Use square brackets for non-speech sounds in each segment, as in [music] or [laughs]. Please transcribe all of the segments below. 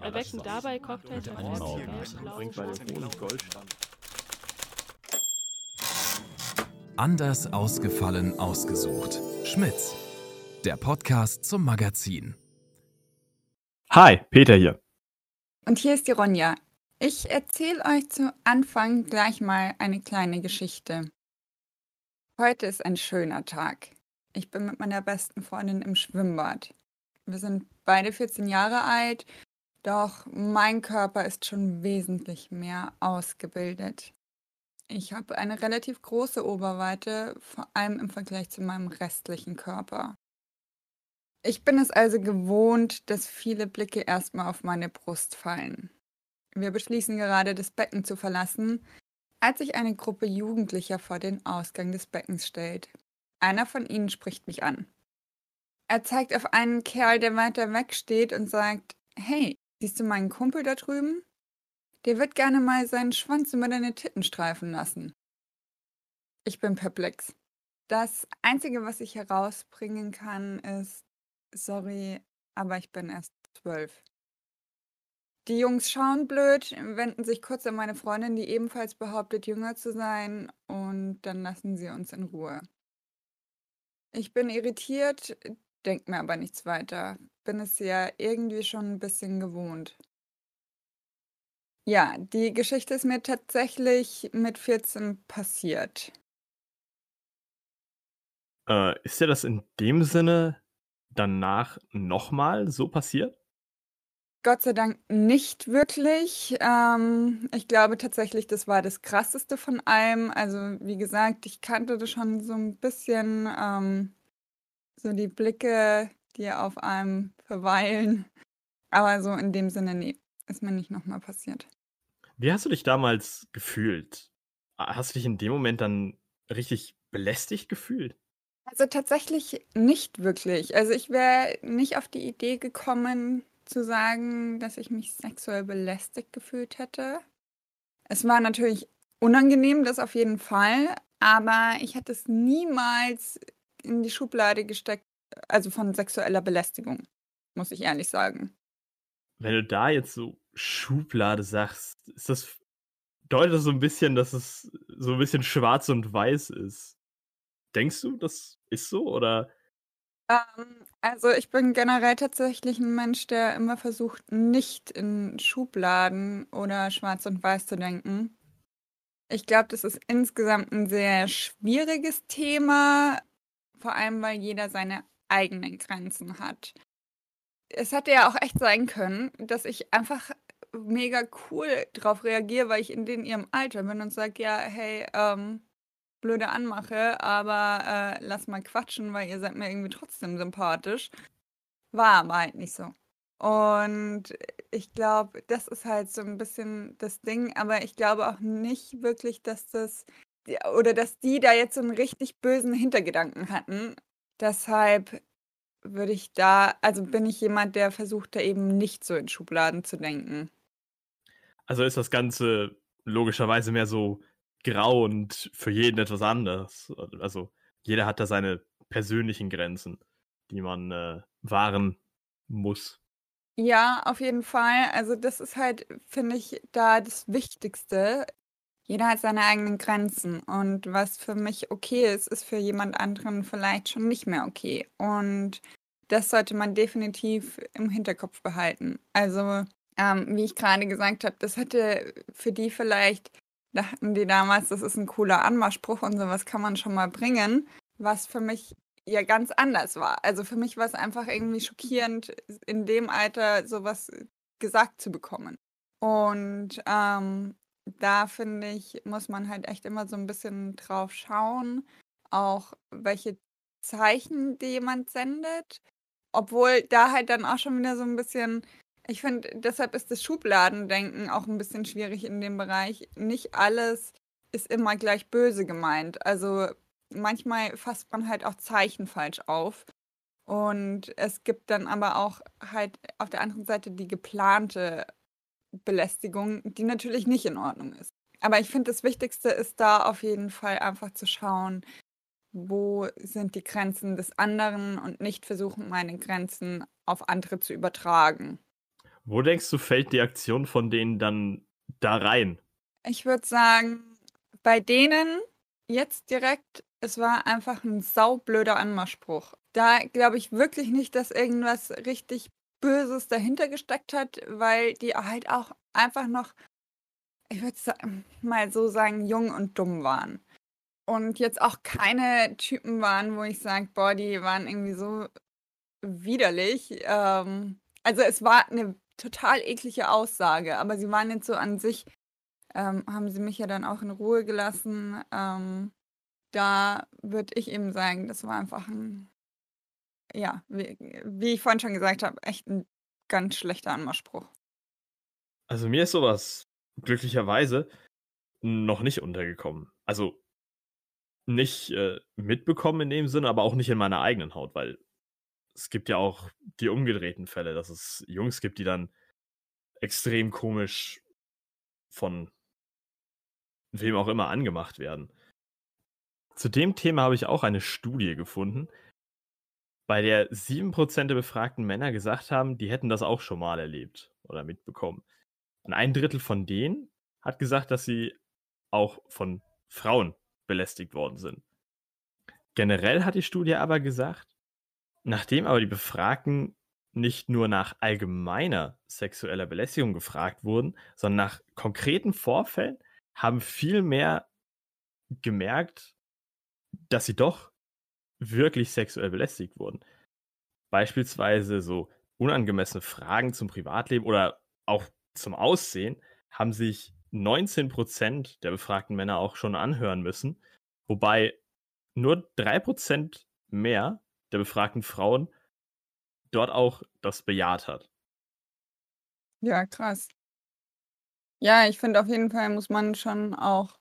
Erwecken dabei Cocktails Bringt bei Goldstand. Anders ausgefallen ausgesucht. Schmitz. Der Podcast zum Magazin. Hi, Peter hier. Und hier ist die Ronja. Ich erzähle euch zu Anfang gleich mal eine kleine Geschichte. Heute ist ein schöner Tag. Ich bin mit meiner besten Freundin im Schwimmbad. Wir sind beide 14 Jahre alt, doch mein Körper ist schon wesentlich mehr ausgebildet. Ich habe eine relativ große Oberweite, vor allem im Vergleich zu meinem restlichen Körper. Ich bin es also gewohnt, dass viele Blicke erstmal auf meine Brust fallen. Wir beschließen gerade, das Becken zu verlassen, als sich eine Gruppe Jugendlicher vor den Ausgang des Beckens stellt. Einer von ihnen spricht mich an. Er zeigt auf einen Kerl, der weiter weg steht und sagt, hey, siehst du meinen Kumpel da drüben? Der wird gerne mal seinen Schwanz über deine Titten streifen lassen. Ich bin perplex. Das Einzige, was ich herausbringen kann, ist, sorry, aber ich bin erst zwölf. Die Jungs schauen blöd, wenden sich kurz an meine Freundin, die ebenfalls behauptet, jünger zu sein, und dann lassen sie uns in Ruhe. Ich bin irritiert, denk mir aber nichts weiter. Bin es ja irgendwie schon ein bisschen gewohnt. Ja, die Geschichte ist mir tatsächlich mit 14 passiert. Äh, ist dir das in dem Sinne danach nochmal so passiert? Gott sei Dank nicht wirklich. Ähm, ich glaube tatsächlich, das war das Krasseste von allem. Also, wie gesagt, ich kannte das schon so ein bisschen, ähm, so die Blicke, die auf einem verweilen. Aber so in dem Sinne, nee, ist mir nicht nochmal passiert. Wie hast du dich damals gefühlt? Hast du dich in dem Moment dann richtig belästigt gefühlt? Also tatsächlich nicht wirklich. Also ich wäre nicht auf die Idee gekommen zu sagen, dass ich mich sexuell belästigt gefühlt hätte. Es war natürlich unangenehm, das auf jeden Fall, aber ich hätte es niemals in die Schublade gesteckt, also von sexueller Belästigung, muss ich ehrlich sagen. Wenn du da jetzt so Schublade sagst, ist das deutet das so ein bisschen, dass es so ein bisschen schwarz und weiß ist. Denkst du, das ist so oder? Ähm, also ich bin generell tatsächlich ein Mensch, der immer versucht, nicht in Schubladen oder schwarz und weiß zu denken. Ich glaube, das ist insgesamt ein sehr schwieriges Thema, vor allem weil jeder seine eigenen Grenzen hat. Es hätte ja auch echt sein können, dass ich einfach mega cool drauf reagiere, weil ich in den ihrem Alter bin und sage, ja, hey, ähm, blöde Anmache, aber äh, lass mal quatschen, weil ihr seid mir irgendwie trotzdem sympathisch. War aber halt nicht so. Und ich glaube, das ist halt so ein bisschen das Ding, aber ich glaube auch nicht wirklich, dass das oder dass die da jetzt so einen richtig bösen Hintergedanken hatten. Deshalb würde ich da, also bin ich jemand, der versucht, da eben nicht so in Schubladen zu denken. Also ist das Ganze logischerweise mehr so grau und für jeden etwas anderes. Also jeder hat da seine persönlichen Grenzen, die man äh, wahren muss. Ja, auf jeden Fall. Also das ist halt, finde ich, da das Wichtigste. Jeder hat seine eigenen Grenzen und was für mich okay ist, ist für jemand anderen vielleicht schon nicht mehr okay. Und das sollte man definitiv im Hinterkopf behalten. Also, ähm, wie ich gerade gesagt habe, das hätte für die vielleicht dachten die damals, das ist ein cooler Anmachspruch und sowas kann man schon mal bringen, was für mich ja ganz anders war. Also für mich war es einfach irgendwie schockierend, in dem Alter sowas gesagt zu bekommen. Und ähm, da finde ich, muss man halt echt immer so ein bisschen drauf schauen, auch welche Zeichen die jemand sendet. Obwohl da halt dann auch schon wieder so ein bisschen ich finde, deshalb ist das Schubladendenken auch ein bisschen schwierig in dem Bereich. Nicht alles ist immer gleich böse gemeint. Also manchmal fasst man halt auch Zeichen falsch auf. Und es gibt dann aber auch halt auf der anderen Seite die geplante Belästigung, die natürlich nicht in Ordnung ist. Aber ich finde, das Wichtigste ist da auf jeden Fall einfach zu schauen, wo sind die Grenzen des anderen und nicht versuchen, meine Grenzen auf andere zu übertragen. Wo denkst du, fällt die Aktion von denen dann da rein? Ich würde sagen, bei denen jetzt direkt, es war einfach ein saublöder Anmachspruch. Da glaube ich wirklich nicht, dass irgendwas richtig Böses dahinter gesteckt hat, weil die halt auch einfach noch, ich würde mal so sagen, jung und dumm waren. Und jetzt auch keine Typen waren, wo ich sage, boah, die waren irgendwie so widerlich. Ähm, also es war eine total eklige Aussage, aber sie waren jetzt so an sich, ähm, haben sie mich ja dann auch in Ruhe gelassen. Ähm, da würde ich eben sagen, das war einfach ein, ja, wie, wie ich vorhin schon gesagt habe, echt ein ganz schlechter Anmachspruch. Also mir ist sowas glücklicherweise noch nicht untergekommen. Also nicht äh, mitbekommen in dem Sinne, aber auch nicht in meiner eigenen Haut, weil es gibt ja auch die umgedrehten Fälle, dass es Jungs gibt, die dann extrem komisch von wem auch immer angemacht werden. Zu dem Thema habe ich auch eine Studie gefunden, bei der 7% der befragten Männer gesagt haben, die hätten das auch schon mal erlebt oder mitbekommen. Und ein Drittel von denen hat gesagt, dass sie auch von Frauen belästigt worden sind. Generell hat die Studie aber gesagt, Nachdem aber die Befragten nicht nur nach allgemeiner sexueller Belästigung gefragt wurden, sondern nach konkreten Vorfällen, haben viel mehr gemerkt, dass sie doch wirklich sexuell belästigt wurden. Beispielsweise so unangemessene Fragen zum Privatleben oder auch zum Aussehen haben sich 19% der befragten Männer auch schon anhören müssen, wobei nur 3% mehr der befragten Frauen dort auch das bejaht hat. Ja, krass. Ja, ich finde auf jeden Fall muss man schon auch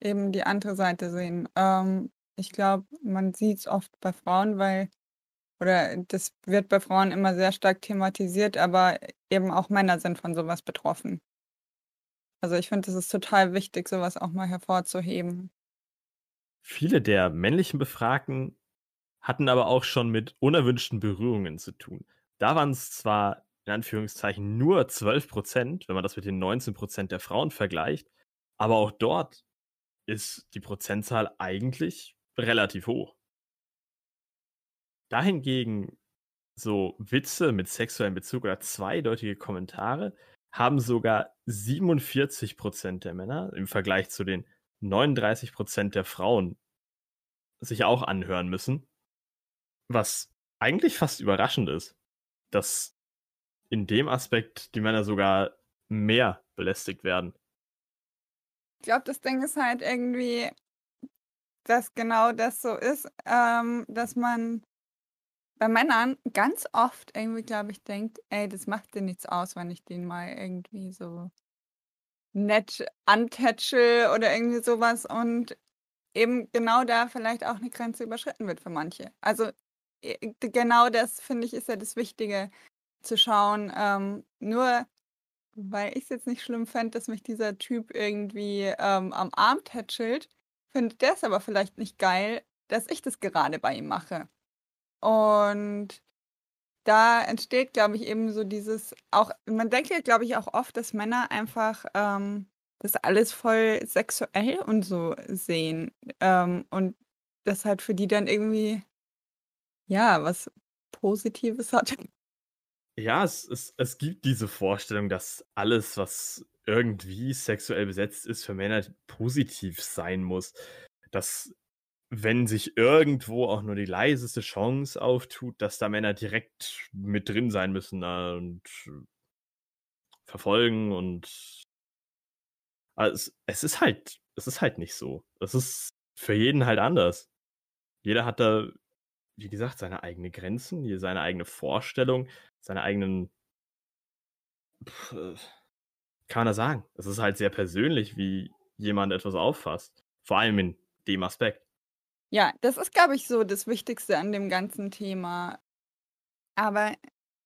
eben die andere Seite sehen. Ähm, ich glaube, man sieht es oft bei Frauen, weil, oder das wird bei Frauen immer sehr stark thematisiert, aber eben auch Männer sind von sowas betroffen. Also ich finde, es ist total wichtig, sowas auch mal hervorzuheben. Viele der männlichen Befragten hatten aber auch schon mit unerwünschten Berührungen zu tun. Da waren es zwar in Anführungszeichen nur 12 Prozent, wenn man das mit den 19 Prozent der Frauen vergleicht, aber auch dort ist die Prozentzahl eigentlich relativ hoch. Dahingegen so Witze mit sexuellem Bezug oder zweideutige Kommentare haben sogar 47 Prozent der Männer im Vergleich zu den 39 Prozent der Frauen sich auch anhören müssen. Was eigentlich fast überraschend ist, dass in dem Aspekt die Männer sogar mehr belästigt werden. Ich glaube, das Ding ist halt irgendwie, dass genau das so ist, ähm, dass man bei Männern ganz oft irgendwie, glaube ich, denkt, ey, das macht dir nichts aus, wenn ich den mal irgendwie so nett antätschel oder irgendwie sowas und eben genau da vielleicht auch eine Grenze überschritten wird für manche. Also genau das finde ich ist ja das Wichtige, zu schauen. Ähm, nur weil ich es jetzt nicht schlimm fände, dass mich dieser Typ irgendwie ähm, am Arm tätschelt, findet der es aber vielleicht nicht geil, dass ich das gerade bei ihm mache. Und da entsteht, glaube ich, eben so dieses, auch, man denkt ja, glaube ich, auch oft, dass Männer einfach ähm, das alles voll sexuell und so sehen. Ähm, und das halt für die dann irgendwie ja, was Positives hat. Ja, es, es, es gibt diese Vorstellung, dass alles, was irgendwie sexuell besetzt ist, für Männer positiv sein muss. Dass, wenn sich irgendwo auch nur die leiseste Chance auftut, dass da Männer direkt mit drin sein müssen und verfolgen und also es, es ist halt, es ist halt nicht so. Es ist für jeden halt anders. Jeder hat da wie gesagt, seine eigenen Grenzen, seine eigene Vorstellung, seine eigenen. Pff, äh, kann man da sagen. Es ist halt sehr persönlich, wie jemand etwas auffasst. Vor allem in dem Aspekt. Ja, das ist, glaube ich, so das Wichtigste an dem ganzen Thema. Aber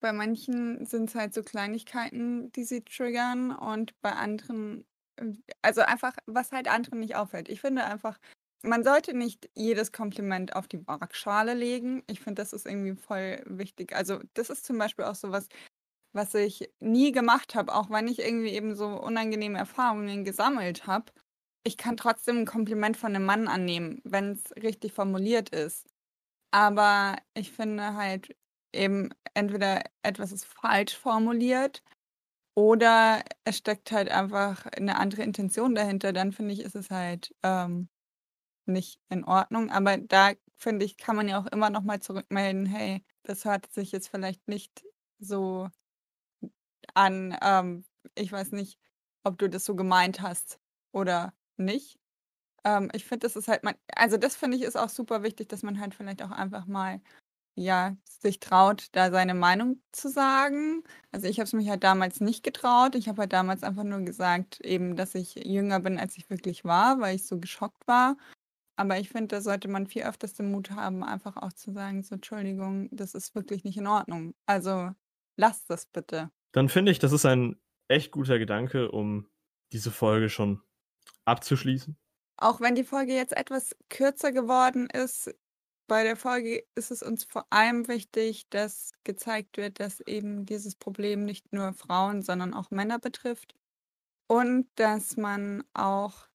bei manchen sind es halt so Kleinigkeiten, die sie triggern und bei anderen, also einfach, was halt anderen nicht auffällt. Ich finde einfach, man sollte nicht jedes Kompliment auf die Waagschale legen. Ich finde, das ist irgendwie voll wichtig. Also, das ist zum Beispiel auch so was, ich nie gemacht habe, auch wenn ich irgendwie eben so unangenehme Erfahrungen gesammelt habe. Ich kann trotzdem ein Kompliment von einem Mann annehmen, wenn es richtig formuliert ist. Aber ich finde halt eben entweder etwas ist falsch formuliert oder es steckt halt einfach eine andere Intention dahinter. Dann finde ich, ist es halt ähm, nicht in Ordnung. Aber da finde ich, kann man ja auch immer noch mal zurückmelden, hey, das hört sich jetzt vielleicht nicht so an, ähm, ich weiß nicht, ob du das so gemeint hast oder nicht. Ähm, ich finde, das ist halt man also das finde ich ist auch super wichtig, dass man halt vielleicht auch einfach mal, ja, sich traut, da seine Meinung zu sagen. Also, ich habe es mich halt damals nicht getraut. Ich habe halt damals einfach nur gesagt eben, dass ich jünger bin, als ich wirklich war, weil ich so geschockt war. Aber ich finde, da sollte man viel öfters den Mut haben, einfach auch zu sagen, so: „Entschuldigung, das ist wirklich nicht in Ordnung. Also, lasst das bitte.“ Dann finde ich, das ist ein echt guter Gedanke, um diese Folge schon abzuschließen. Auch wenn die Folge jetzt etwas kürzer geworden ist, bei der Folge ist es uns vor allem wichtig, dass gezeigt wird, dass eben dieses Problem nicht nur Frauen, sondern auch Männer betrifft und dass man auch,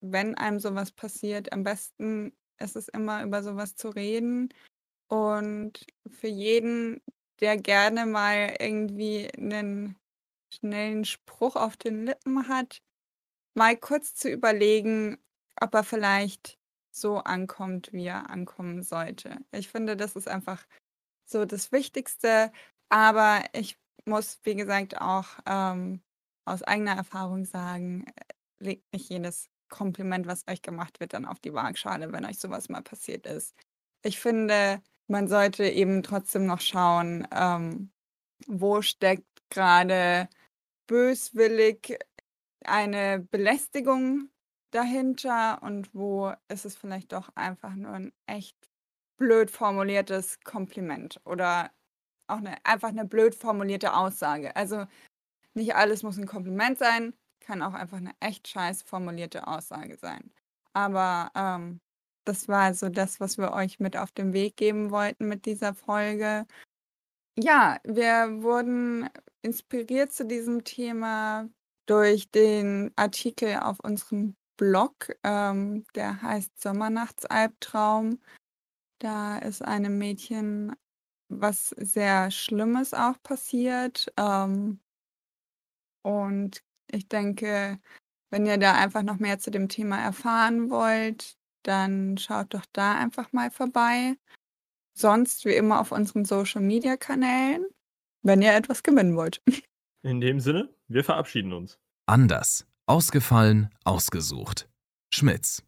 wenn einem sowas passiert, am besten ist es immer über sowas zu reden und für jeden, der gerne mal irgendwie einen schnellen Spruch auf den Lippen hat, mal kurz zu überlegen, ob er vielleicht so ankommt, wie er ankommen sollte. Ich finde, das ist einfach so das Wichtigste. Aber ich muss, wie gesagt, auch ähm, aus eigener Erfahrung sagen, äh, legt nicht jedes Kompliment, was euch gemacht wird, dann auf die Waagschale, wenn euch sowas mal passiert ist. Ich finde, man sollte eben trotzdem noch schauen, ähm, wo steckt gerade böswillig eine Belästigung dahinter und wo ist es vielleicht doch einfach nur ein echt blöd formuliertes Kompliment oder auch 'ne einfach eine blöd formulierte Aussage. Also, nicht alles muss ein Kompliment sein, kann auch einfach eine echt scheiß formulierte Aussage sein. Aber, ähm, das war so das, was wir euch mit auf den Weg geben wollten mit dieser Folge. Ja, wir wurden inspiriert zu diesem Thema durch den Artikel auf unserem Blog, ähm, der heißt Sommernachtsalbtraum. Da ist einem Mädchen was sehr Schlimmes auch passiert. Ähm, und ich denke, wenn ihr da einfach noch mehr zu dem Thema erfahren wollt, dann schaut doch da einfach mal vorbei. Sonst wie immer auf unseren Social-Media-Kanälen, wenn ihr etwas gewinnen wollt. [laughs] In dem Sinne, wir verabschieden uns. Anders. Ausgefallen, ausgesucht. Schmitz.